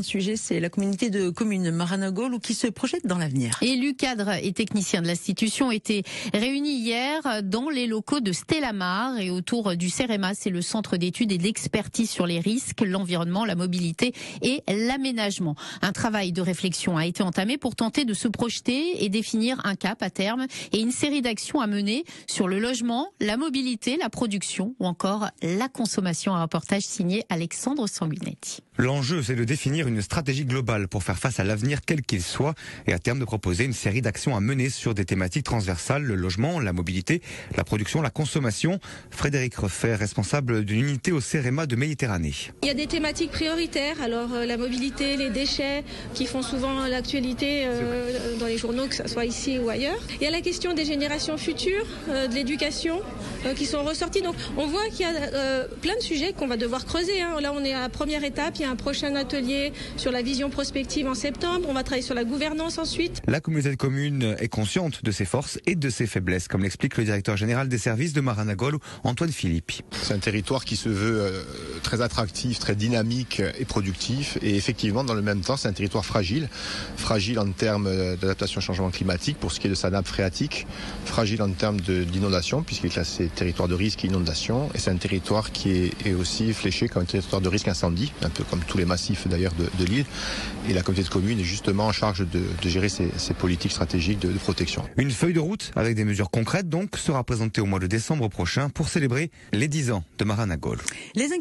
grand sujet, c'est la communauté de communes Maranagol qui se projette dans l'avenir. Élus, cadres et techniciens de l'institution étaient réunis hier dans les locaux de Stellamar et autour du CEREMA, c'est le centre d'études et d'expertise sur les risques, l'environnement, la mobilité et l'aménagement. Un travail de réflexion a été entamé pour tenter de se projeter et définir un cap à terme et une série d'actions à mener sur le logement, la mobilité, la production ou encore la consommation. Un reportage signé Alexandre Sanguinetti. L'enjeu, c'est de définir une stratégie globale pour faire face à l'avenir quel qu'il soit et à terme de proposer une série d'actions à mener sur des thématiques transversales, le logement, la mobilité, la production, la consommation. Frédéric Refer, responsable d'une unité au CEREMA de Méditerranée. Il y a des thématiques prioritaires, alors euh, la mobilité, les déchets, qui font souvent l'actualité euh, dans les journaux, que ce soit ici ou ailleurs. Il y a la question des générations futures, euh, de l'éducation, qui sont ressorties. Donc on voit qu'il y a plein de sujets qu'on va devoir creuser. Hein. Là on est à la première étape, il y a un prochain atelier sur la vision prospective en septembre. On va travailler sur la gouvernance ensuite. La communauté de communes est consciente de ses forces et de ses faiblesses, comme l'explique le directeur général des services de Maranagol, Antoine Philippe. C'est un territoire qui se veut euh, très attractif, très dynamique et productif. Et effectivement, dans le même temps, c'est un territoire fragile. Fragile en termes d'adaptation au changement climatique pour ce qui est de sa nappe phréatique. Fragile en termes d'inondation, puisqu'il est classé territoire de risque et inondation. Et c'est un territoire qui est, est, aussi fléché comme un territoire de risque incendie, un peu comme tous les massifs d'ailleurs de, de l'île. Et la communauté de communes est justement en charge de, de gérer ces, ces, politiques stratégiques de, de protection. Une feuille de route avec des mesures concrètes donc sera présentée au mois de décembre prochain pour célébrer les 10 ans de Maranagol. Les